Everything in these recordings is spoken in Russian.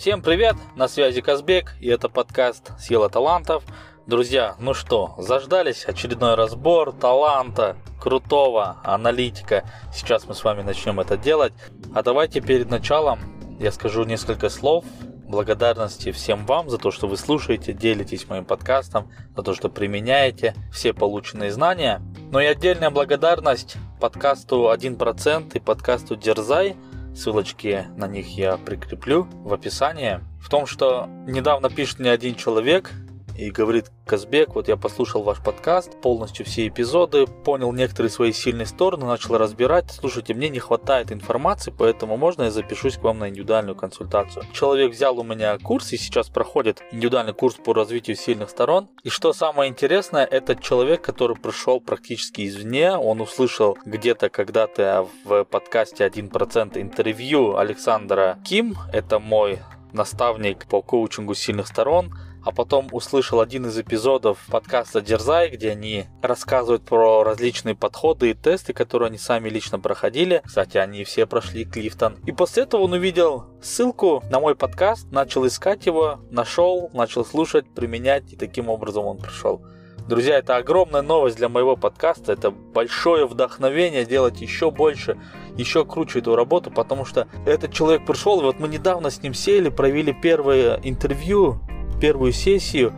Всем привет, на связи Казбек, и это подкаст «Сила талантов». Друзья, ну что, заждались очередной разбор таланта, крутого аналитика. Сейчас мы с вами начнем это делать. А давайте перед началом я скажу несколько слов благодарности всем вам за то, что вы слушаете, делитесь моим подкастом, за то, что применяете все полученные знания. Но и отдельная благодарность подкасту 1% и подкасту Дерзай – ссылочки на них я прикреплю в описании, в том, что недавно пишет мне один человек, и говорит Казбек, вот я послушал ваш подкаст, полностью все эпизоды, понял некоторые свои сильные стороны, начал разбирать. Слушайте, мне не хватает информации, поэтому можно я запишусь к вам на индивидуальную консультацию. Человек взял у меня курс и сейчас проходит индивидуальный курс по развитию сильных сторон. И что самое интересное, этот человек, который пришел практически извне, он услышал где-то когда-то в подкасте 1% интервью Александра Ким, это мой наставник по коучингу сильных сторон, а потом услышал один из эпизодов подкаста Дерзай, где они рассказывают про различные подходы и тесты, которые они сами лично проходили. Кстати, они все прошли Клифтон. И после этого он увидел ссылку на мой подкаст, начал искать его, нашел, начал слушать, применять, и таким образом он пришел. Друзья, это огромная новость для моего подкаста, это большое вдохновение делать еще больше, еще круче эту работу, потому что этот человек пришел, и вот мы недавно с ним сели, провели первое интервью, первую сессию,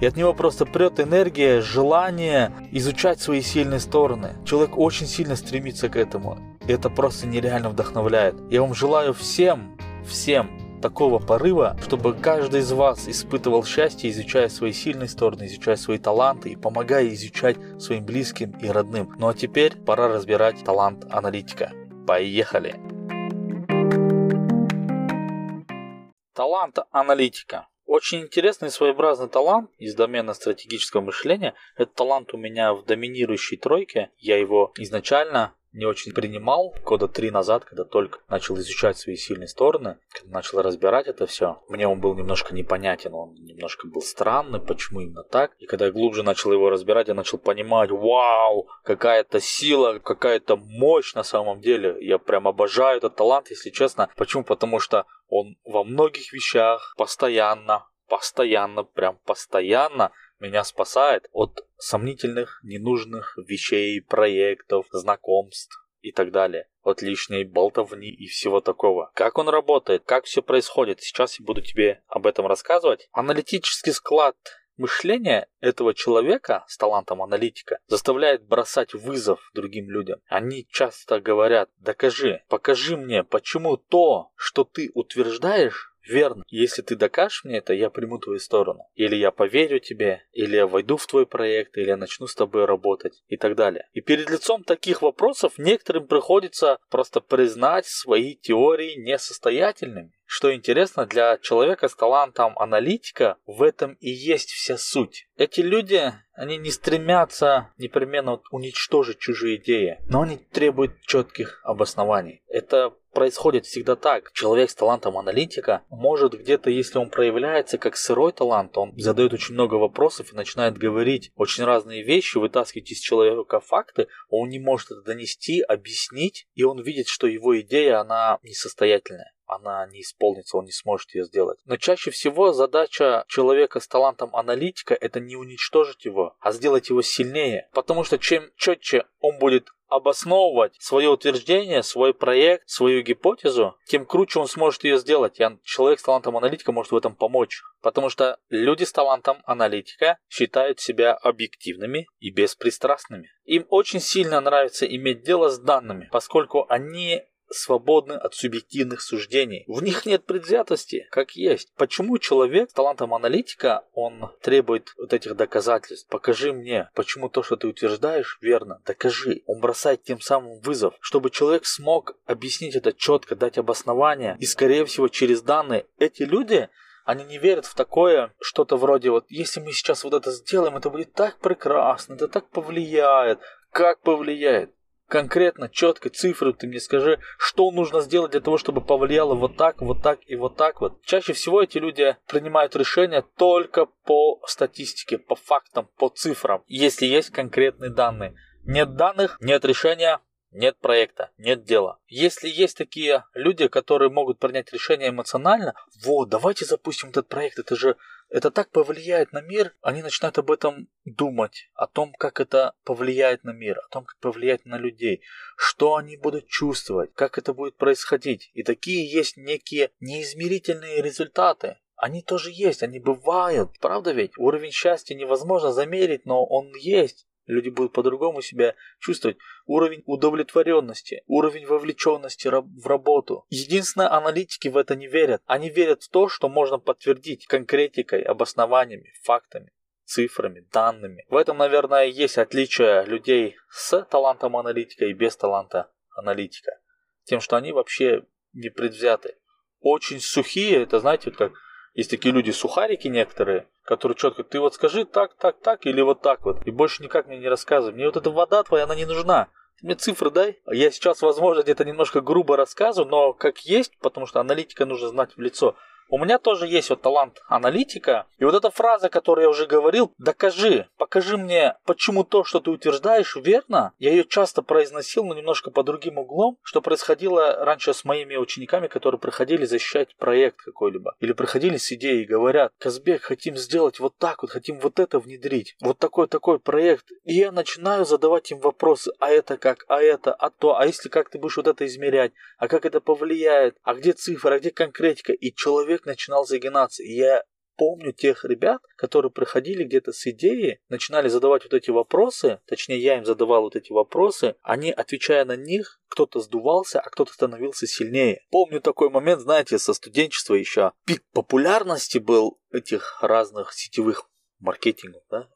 и от него просто прет энергия, желание изучать свои сильные стороны. Человек очень сильно стремится к этому. И это просто нереально вдохновляет. Я вам желаю всем, всем такого порыва, чтобы каждый из вас испытывал счастье, изучая свои сильные стороны, изучая свои таланты и помогая изучать своим близким и родным. Ну а теперь пора разбирать талант аналитика. Поехали! Талант аналитика. Очень интересный своеобразный талант из домена стратегического мышления. Этот талант у меня в доминирующей тройке. Я его изначально не очень принимал года три назад, когда только начал изучать свои сильные стороны, когда начал разбирать это все. Мне он был немножко непонятен, он немножко был странный, почему именно так. И когда я глубже начал его разбирать, я начал понимать, вау, какая-то сила, какая-то мощь на самом деле. Я прям обожаю этот талант, если честно. Почему? Потому что он во многих вещах постоянно, постоянно, прям постоянно меня спасает от сомнительных, ненужных вещей, проектов, знакомств и так далее. От лишней болтовни и всего такого. Как он работает, как все происходит, сейчас я буду тебе об этом рассказывать. Аналитический склад мышления этого человека с талантом аналитика заставляет бросать вызов другим людям. Они часто говорят, докажи, покажи мне, почему то, что ты утверждаешь, верно. Если ты докажешь мне это, я приму твою сторону. Или я поверю тебе, или я войду в твой проект, или я начну с тобой работать и так далее. И перед лицом таких вопросов некоторым приходится просто признать свои теории несостоятельными. Что интересно, для человека с талантом аналитика в этом и есть вся суть. Эти люди, они не стремятся непременно уничтожить чужие идеи, но они требуют четких обоснований. Это происходит всегда так. Человек с талантом аналитика может где-то, если он проявляется как сырой талант, он задает очень много вопросов и начинает говорить очень разные вещи, вытаскивать из человека факты, он не может это донести, объяснить, и он видит, что его идея, она несостоятельная она не исполнится, он не сможет ее сделать. Но чаще всего задача человека с талантом аналитика это не уничтожить его, а сделать его сильнее. Потому что чем четче он будет обосновывать свое утверждение, свой проект, свою гипотезу, тем круче он сможет ее сделать. И человек с талантом аналитика может в этом помочь. Потому что люди с талантом аналитика считают себя объективными и беспристрастными. Им очень сильно нравится иметь дело с данными, поскольку они свободны от субъективных суждений. В них нет предвзятости, как есть. Почему человек с талантом аналитика, он требует вот этих доказательств? Покажи мне, почему то, что ты утверждаешь, верно. Докажи. Он бросает тем самым вызов, чтобы человек смог объяснить это четко, дать обоснование. И, скорее всего, через данные эти люди они не верят в такое, что-то вроде вот, если мы сейчас вот это сделаем, это будет так прекрасно, это так повлияет. Как повлияет? Конкретно, четко, цифры ты мне скажи, что нужно сделать для того, чтобы повлияло вот так, вот так и вот так вот. Чаще всего эти люди принимают решения только по статистике, по фактам, по цифрам, если есть конкретные данные. Нет данных, нет решения, нет проекта, нет дела. Если есть такие люди, которые могут принять решение эмоционально, вот, давайте запустим этот проект, это же это так повлияет на мир, они начинают об этом думать, о том, как это повлияет на мир, о том, как повлияет на людей, что они будут чувствовать, как это будет происходить. И такие есть некие неизмерительные результаты. Они тоже есть, они бывают, правда ведь? Уровень счастья невозможно замерить, но он есть. Люди будут по-другому себя чувствовать. Уровень удовлетворенности, уровень вовлеченности в работу. Единственное, аналитики в это не верят. Они верят в то, что можно подтвердить конкретикой, обоснованиями, фактами цифрами, данными. В этом, наверное, есть отличие людей с талантом аналитика и без таланта аналитика. Тем, что они вообще не предвзяты. Очень сухие, это знаете, вот как есть такие люди, сухарики некоторые, которые четко, ты вот скажи так, так, так или вот так вот. И больше никак мне не рассказывай. Мне вот эта вода твоя, она не нужна. Ты мне цифры дай. Я сейчас, возможно, где-то немножко грубо рассказываю, но как есть, потому что аналитика нужно знать в лицо. У меня тоже есть вот талант аналитика. И вот эта фраза, которую я уже говорил, докажи, покажи мне, почему то, что ты утверждаешь, верно. Я ее часто произносил, но немножко по другим углом, что происходило раньше с моими учениками, которые приходили защищать проект какой-либо. Или приходили с идеей и говорят, Казбек, хотим сделать вот так вот, хотим вот это внедрить. Вот такой-такой проект. И я начинаю задавать им вопросы, а это как, а это, а то, а если как ты будешь вот это измерять, а как это повлияет, а где цифры, а где конкретика. И человек человек начинал загинаться. И я помню тех ребят, которые приходили где-то с идеей, начинали задавать вот эти вопросы, точнее я им задавал вот эти вопросы, они, отвечая на них, кто-то сдувался, а кто-то становился сильнее. Помню такой момент, знаете, со студенчества еще. Пик популярности был этих разных сетевых маркетингов, да,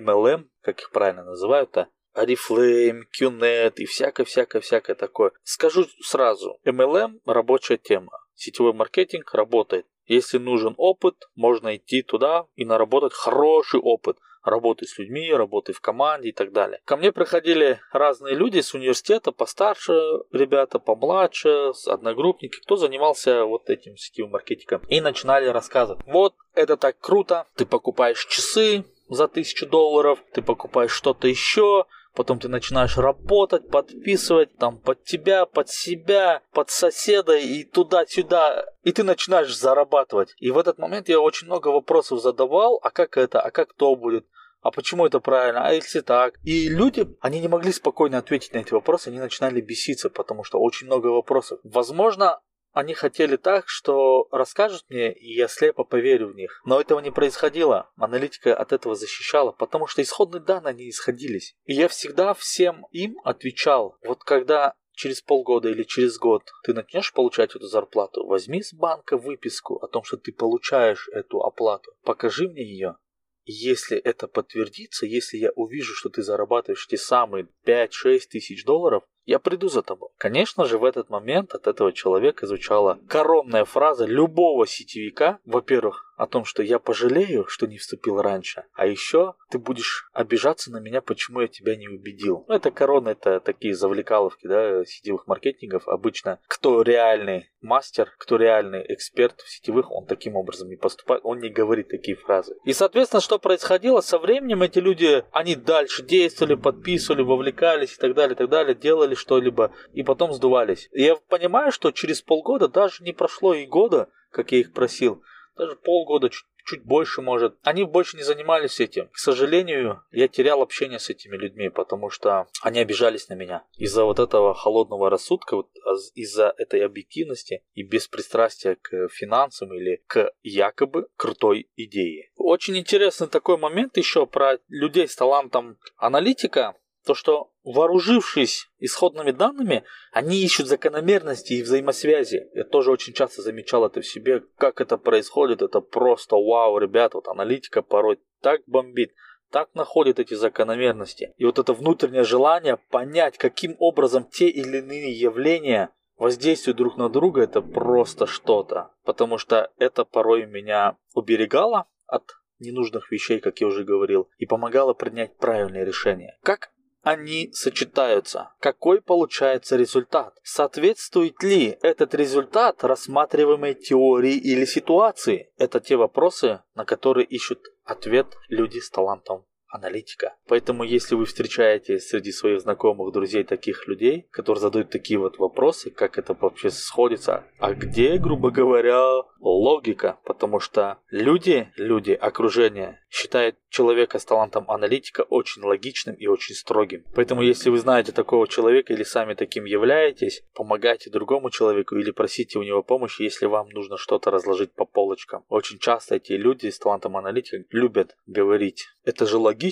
MLM, как их правильно называют-то, Oriflame, QNet и всякое-всякое-всякое такое. Скажу сразу, MLM рабочая тема сетевой маркетинг работает. Если нужен опыт, можно идти туда и наработать хороший опыт работы с людьми, работы в команде и так далее. Ко мне приходили разные люди с университета, постарше ребята, помладше, одногруппники, кто занимался вот этим сетевым маркетингом. И начинали рассказывать. Вот, это так круто, ты покупаешь часы за тысячу долларов, ты покупаешь что-то еще, потом ты начинаешь работать, подписывать там под тебя, под себя, под соседа и туда-сюда, и ты начинаешь зарабатывать. И в этот момент я очень много вопросов задавал, а как это, а как то будет, а почему это правильно, а если так. И люди, они не могли спокойно ответить на эти вопросы, они начинали беситься, потому что очень много вопросов. Возможно, они хотели так, что расскажут мне, и я слепо поверю в них. Но этого не происходило. Аналитика от этого защищала, потому что исходные данные не исходились. И я всегда всем им отвечал. Вот когда через полгода или через год ты начнешь получать эту зарплату, возьми с банка выписку о том, что ты получаешь эту оплату. Покажи мне ее. Если это подтвердится, если я увижу, что ты зарабатываешь те самые 5-6 тысяч долларов, я приду за тобой. Конечно же, в этот момент от этого человека звучала коронная фраза любого сетевика. Во-первых, о том, что я пожалею, что не вступил раньше, а еще ты будешь обижаться на меня, почему я тебя не убедил. Ну, это корона, это такие завлекаловки, да, сетевых маркетингов. Обычно кто реальный мастер, кто реальный эксперт в сетевых, он таким образом не поступает, он не говорит такие фразы. И, соответственно, что происходило со временем, эти люди, они дальше действовали, подписывали, вовлекались и так далее, и так далее, делали что-либо, и потом сдувались. И я понимаю, что через полгода, даже не прошло и года, как я их просил, даже полгода, чуть, чуть больше может. Они больше не занимались этим. К сожалению, я терял общение с этими людьми, потому что они обижались на меня. Из-за вот этого холодного рассудка, вот, а из-за этой объективности и беспристрастия к финансам или к якобы крутой идее. Очень интересный такой момент еще про людей с талантом аналитика. То, что вооружившись исходными данными, они ищут закономерности и взаимосвязи. Я тоже очень часто замечал это в себе. Как это происходит, это просто вау, ребята, вот аналитика порой так бомбит, так находит эти закономерности. И вот это внутреннее желание понять, каким образом те или иные явления воздействуют друг на друга, это просто что-то. Потому что это порой меня уберегало от ненужных вещей, как я уже говорил, и помогало принять правильное решение. Как они сочетаются? Какой получается результат? Соответствует ли этот результат рассматриваемой теории или ситуации? Это те вопросы, на которые ищут ответ люди с талантом аналитика. Поэтому, если вы встречаете среди своих знакомых, друзей таких людей, которые задают такие вот вопросы, как это вообще сходится, а где, грубо говоря, логика? Потому что люди, люди, окружение считают человека с талантом аналитика очень логичным и очень строгим. Поэтому, если вы знаете такого человека или сами таким являетесь, помогайте другому человеку или просите у него помощи, если вам нужно что-то разложить по полочкам. Очень часто эти люди с талантом аналитика любят говорить, это же логично,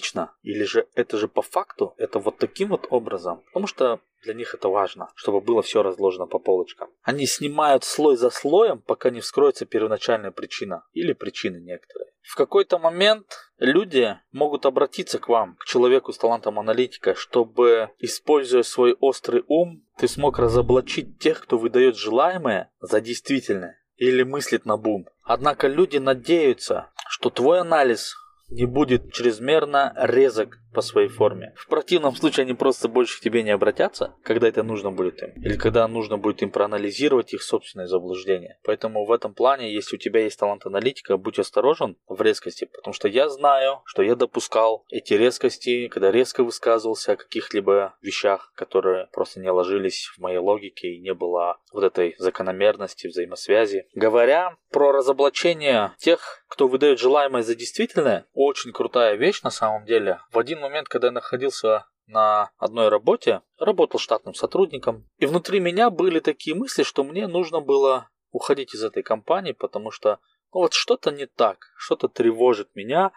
или же это же по факту, это вот таким вот образом. Потому что для них это важно, чтобы было все разложено по полочкам. Они снимают слой за слоем, пока не вскроется первоначальная причина или причины некоторые. В какой-то момент люди могут обратиться к вам, к человеку с талантом аналитика, чтобы, используя свой острый ум, ты смог разоблачить тех, кто выдает желаемое за действительное или мыслит на бум. Однако люди надеются, что твой анализ не будет чрезмерно резок по своей форме. В противном случае они просто больше к тебе не обратятся, когда это нужно будет им. Или когда нужно будет им проанализировать их собственные заблуждения. Поэтому в этом плане, если у тебя есть талант аналитика, будь осторожен в резкости. Потому что я знаю, что я допускал эти резкости, когда резко высказывался о каких-либо вещах, которые просто не ложились в моей логике и не было вот этой закономерности, взаимосвязи. Говоря про разоблачение тех, кто выдает желаемое за действительное, очень крутая вещь на самом деле. В один момент, когда я находился на одной работе, работал штатным сотрудником, и внутри меня были такие мысли, что мне нужно было уходить из этой компании, потому что ну, вот что-то не так, что-то тревожит меня,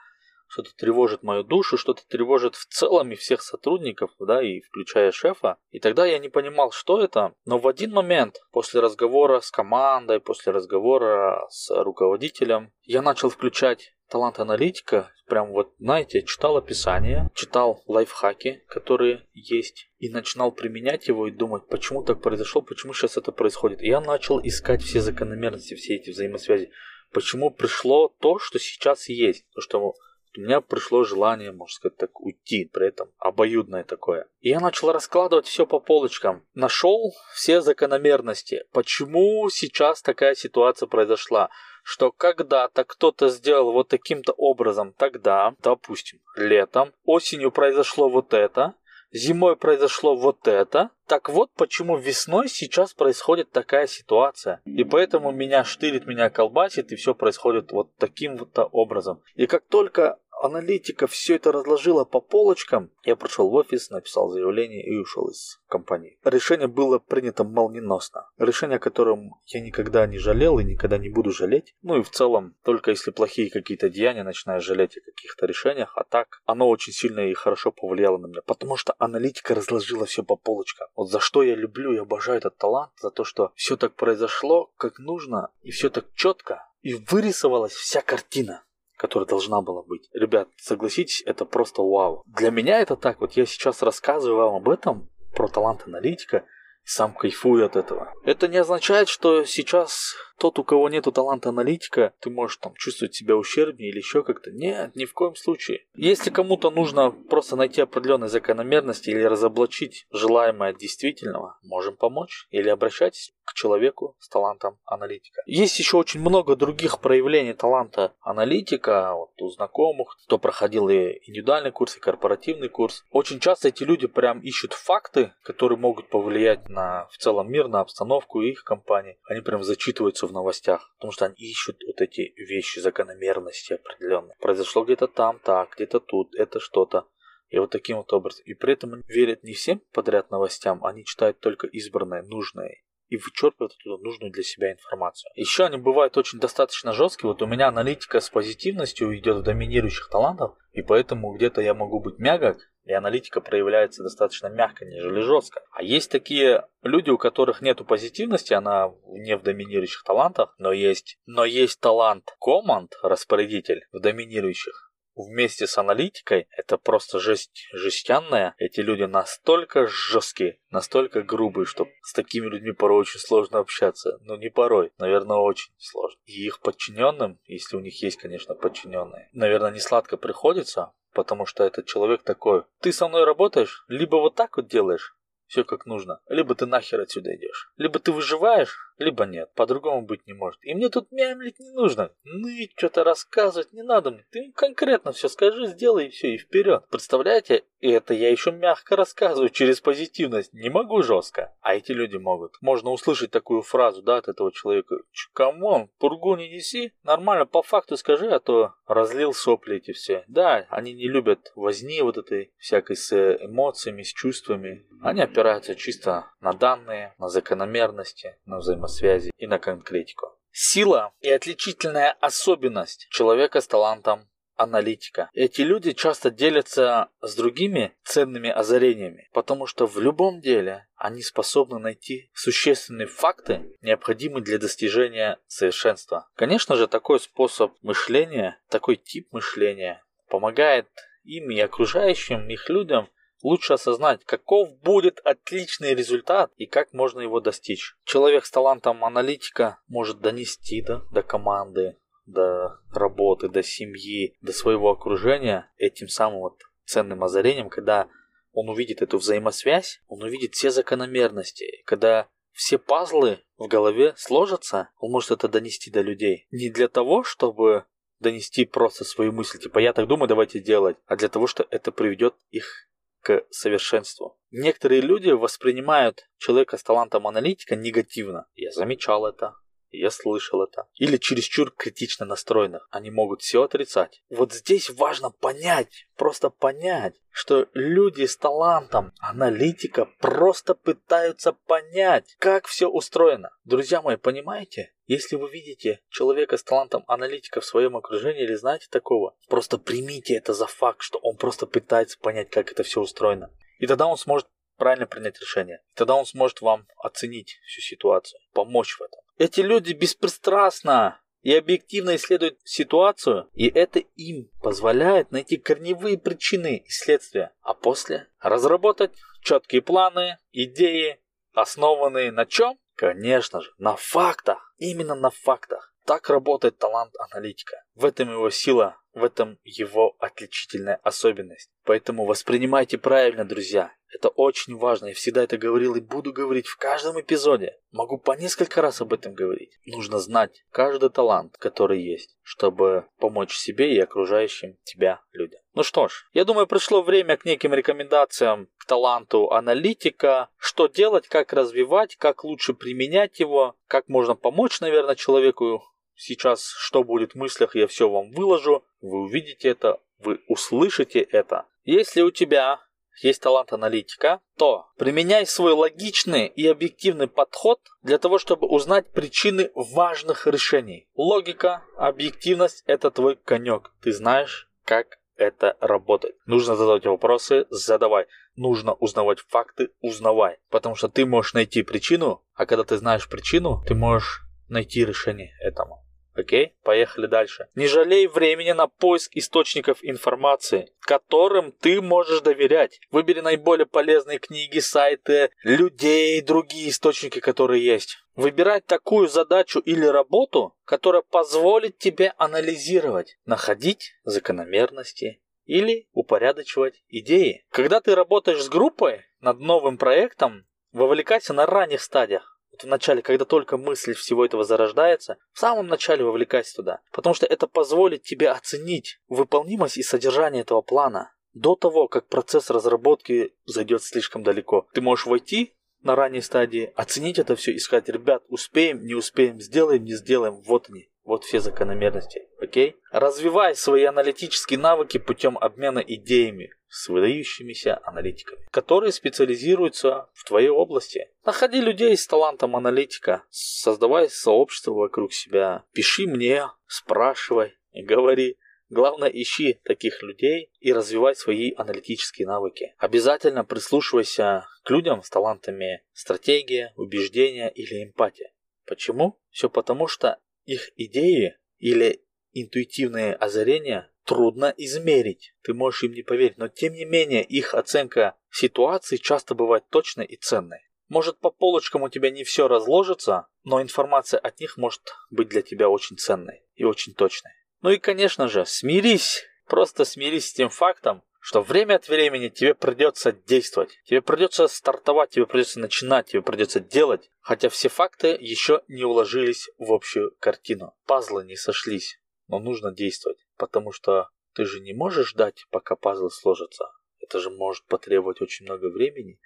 что-то тревожит мою душу, что-то тревожит в целом и всех сотрудников, да, и включая шефа. И тогда я не понимал, что это, но в один момент, после разговора с командой, после разговора с руководителем, я начал включать талант аналитика, прям вот, знаете, читал описание, читал лайфхаки, которые есть, и начинал применять его и думать, почему так произошло, почему сейчас это происходит. И я начал искать все закономерности, все эти взаимосвязи. Почему пришло то, что сейчас есть. То, что у меня пришло желание, можно сказать так, уйти, при этом обоюдное такое. И я начал раскладывать все по полочкам. Нашел все закономерности. Почему сейчас такая ситуация произошла? Что когда-то кто-то сделал вот таким-то образом тогда, допустим, летом, осенью произошло вот это, зимой произошло вот это. Так вот почему весной сейчас происходит такая ситуация. И поэтому меня штырит, меня колбасит, и все происходит вот таким вот образом. И как только аналитика все это разложила по полочкам, я пришел в офис, написал заявление и ушел из компании. Решение было принято молниеносно. Решение, о котором я никогда не жалел и никогда не буду жалеть. Ну и в целом, только если плохие какие-то деяния, начинаешь жалеть о каких-то решениях, а так оно очень сильно и хорошо повлияло на меня. Потому что аналитика разложила все по полочкам. Вот за что я люблю и обожаю этот талант, за то, что все так произошло, как нужно, и все так четко, и вырисовалась вся картина которая должна была быть. Ребят, согласитесь, это просто вау. Для меня это так, вот я сейчас рассказываю вам об этом, про талант аналитика, сам кайфую от этого. Это не означает, что сейчас тот, у кого нету таланта аналитика, ты можешь там чувствовать себя ущербнее или еще как-то. Нет, ни в коем случае. Если кому-то нужно просто найти определенные закономерности или разоблачить желаемое от действительного, можем помочь. Или обращайтесь к человеку с талантом аналитика. Есть еще очень много других проявлений таланта аналитика вот у знакомых, кто проходил и индивидуальный курс, и корпоративный курс. Очень часто эти люди прям ищут факты, которые могут повлиять на в целом мир, на обстановку их компании. Они прям зачитываются в новостях, потому что они ищут вот эти вещи, закономерности определенные. Произошло где-то там, так, где-то тут, это что-то. И вот таким вот образом. И при этом верят не всем подряд новостям, они читают только избранное, нужное и вычерпывают оттуда нужную для себя информацию. Еще они бывают очень достаточно жесткие. Вот у меня аналитика с позитивностью идет в доминирующих талантов, и поэтому где-то я могу быть мягок, и аналитика проявляется достаточно мягко, нежели жестко. А есть такие люди, у которых нету позитивности, она не в доминирующих талантах, но есть, но есть талант команд, распорядитель в доминирующих вместе с аналитикой это просто жесть жестянная. Эти люди настолько жесткие, настолько грубые, что с такими людьми порой очень сложно общаться. Ну не порой, наверное, очень сложно. И их подчиненным, если у них есть, конечно, подчиненные, наверное, не сладко приходится, потому что этот человек такой, ты со мной работаешь, либо вот так вот делаешь, все как нужно, либо ты нахер отсюда идешь, либо ты выживаешь, либо нет. По-другому быть не может. И мне тут мямлить не нужно. Ну и что-то рассказывать не надо. Ты конкретно все скажи, сделай и все, и вперед. Представляете? И это я еще мягко рассказываю через позитивность. Не могу жестко. А эти люди могут. Можно услышать такую фразу, да, от этого человека. Come on, пургу не неси. Нормально, по факту скажи, а то разлил сопли эти все. Да, они не любят возни вот этой всякой с эмоциями, с чувствами. Они опираются чисто на данные, на закономерности, на взаимосвязи и на конкретику. Сила и отличительная особенность человека с талантом аналитика. Эти люди часто делятся с другими ценными озарениями, потому что в любом деле они способны найти существенные факты, необходимые для достижения совершенства. Конечно же, такой способ мышления, такой тип мышления помогает им и окружающим их людям лучше осознать, каков будет отличный результат и как можно его достичь. Человек с талантом аналитика может донести да, до команды, до работы, до семьи, до своего окружения этим самым вот ценным озарением, когда он увидит эту взаимосвязь, он увидит все закономерности, когда все пазлы в голове сложатся, он может это донести до людей. Не для того, чтобы донести просто свою мысль, типа я так думаю, давайте делать, а для того, что это приведет их к совершенству. Некоторые люди воспринимают человека с талантом аналитика негативно. Я замечал это, я слышал это. Или чересчур критично настроенных. Они могут все отрицать. Вот здесь важно понять, просто понять, что люди с талантом аналитика просто пытаются понять, как все устроено. Друзья мои, понимаете? Если вы видите человека с талантом аналитика в своем окружении или знаете такого, просто примите это за факт, что он просто пытается понять, как это все устроено. И тогда он сможет правильно принять решение. И тогда он сможет вам оценить всю ситуацию, помочь в этом. Эти люди беспристрастно и объективно исследуют ситуацию, и это им позволяет найти корневые причины и следствия, а после разработать четкие планы, идеи, основанные на чем? Конечно же, на фактах. Именно на фактах. Так работает талант аналитика. В этом его сила, в этом его отличительная особенность. Поэтому воспринимайте правильно, друзья. Это очень важно. Я всегда это говорил и буду говорить в каждом эпизоде. Могу по несколько раз об этом говорить. Нужно знать каждый талант, который есть, чтобы помочь себе и окружающим тебя людям. Ну что ж, я думаю, пришло время к неким рекомендациям к таланту аналитика. Что делать, как развивать, как лучше применять его, как можно помочь, наверное, человеку сейчас, что будет в мыслях, я все вам выложу. Вы увидите это, вы услышите это. Если у тебя есть талант аналитика, то применяй свой логичный и объективный подход для того, чтобы узнать причины важных решений. Логика, объективность – это твой конек. Ты знаешь, как это работает. Нужно задавать вопросы, задавай. Нужно узнавать факты, узнавай. Потому что ты можешь найти причину, а когда ты знаешь причину, ты можешь найти решение этому. Окей, поехали дальше. Не жалей времени на поиск источников информации, которым ты можешь доверять. Выбери наиболее полезные книги, сайты, людей, другие источники, которые есть. Выбирать такую задачу или работу, которая позволит тебе анализировать, находить закономерности или упорядочивать идеи. Когда ты работаешь с группой над новым проектом, вовлекайся на ранних стадиях вот в начале, когда только мысль всего этого зарождается, в самом начале вовлекайся туда. Потому что это позволит тебе оценить выполнимость и содержание этого плана до того, как процесс разработки зайдет слишком далеко. Ты можешь войти на ранней стадии, оценить это все и сказать, ребят, успеем, не успеем, сделаем, не сделаем, вот они. Вот все закономерности, окей? Развивай свои аналитические навыки путем обмена идеями с выдающимися аналитиками, которые специализируются в твоей области. Находи людей с талантом аналитика, создавай сообщество вокруг себя, пиши мне, спрашивай, говори. Главное, ищи таких людей и развивай свои аналитические навыки. Обязательно прислушивайся к людям с талантами стратегия, убеждения или эмпатия. Почему? Все потому, что их идеи или интуитивные озарения трудно измерить. Ты можешь им не поверить, но тем не менее их оценка ситуации часто бывает точной и ценной. Может по полочкам у тебя не все разложится, но информация от них может быть для тебя очень ценной и очень точной. Ну и конечно же, смирись, просто смирись с тем фактом, что время от времени тебе придется действовать, тебе придется стартовать, тебе придется начинать, тебе придется делать, хотя все факты еще не уложились в общую картину. Пазлы не сошлись, но нужно действовать, потому что ты же не можешь ждать, пока пазлы сложатся. Это же может потребовать очень много времени.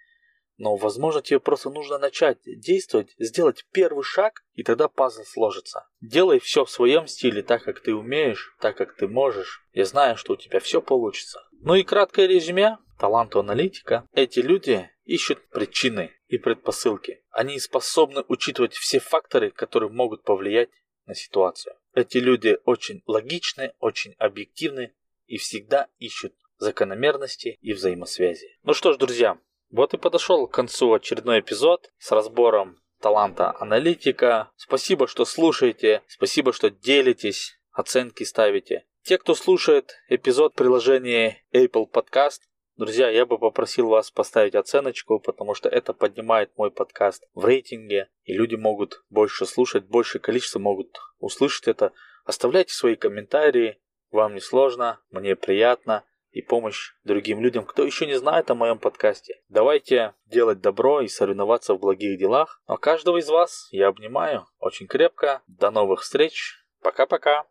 Но, возможно, тебе просто нужно начать действовать, сделать первый шаг, и тогда пазл сложится. Делай все в своем стиле, так как ты умеешь, так как ты можешь. Я знаю, что у тебя все получится. Ну и краткое резюме. Таланту аналитика. Эти люди ищут причины и предпосылки. Они способны учитывать все факторы, которые могут повлиять на ситуацию. Эти люди очень логичны, очень объективны и всегда ищут закономерности и взаимосвязи. Ну что ж, друзья, вот и подошел к концу очередной эпизод с разбором таланта аналитика. Спасибо, что слушаете, спасибо, что делитесь, оценки ставите. Те, кто слушает эпизод приложения Apple Podcast, друзья, я бы попросил вас поставить оценочку, потому что это поднимает мой подкаст в рейтинге, и люди могут больше слушать, большее количество могут услышать это. Оставляйте свои комментарии, вам не сложно, мне приятно и помощь другим людям, кто еще не знает о моем подкасте. Давайте делать добро и соревноваться в благих делах. А каждого из вас я обнимаю очень крепко. До новых встреч. Пока-пока.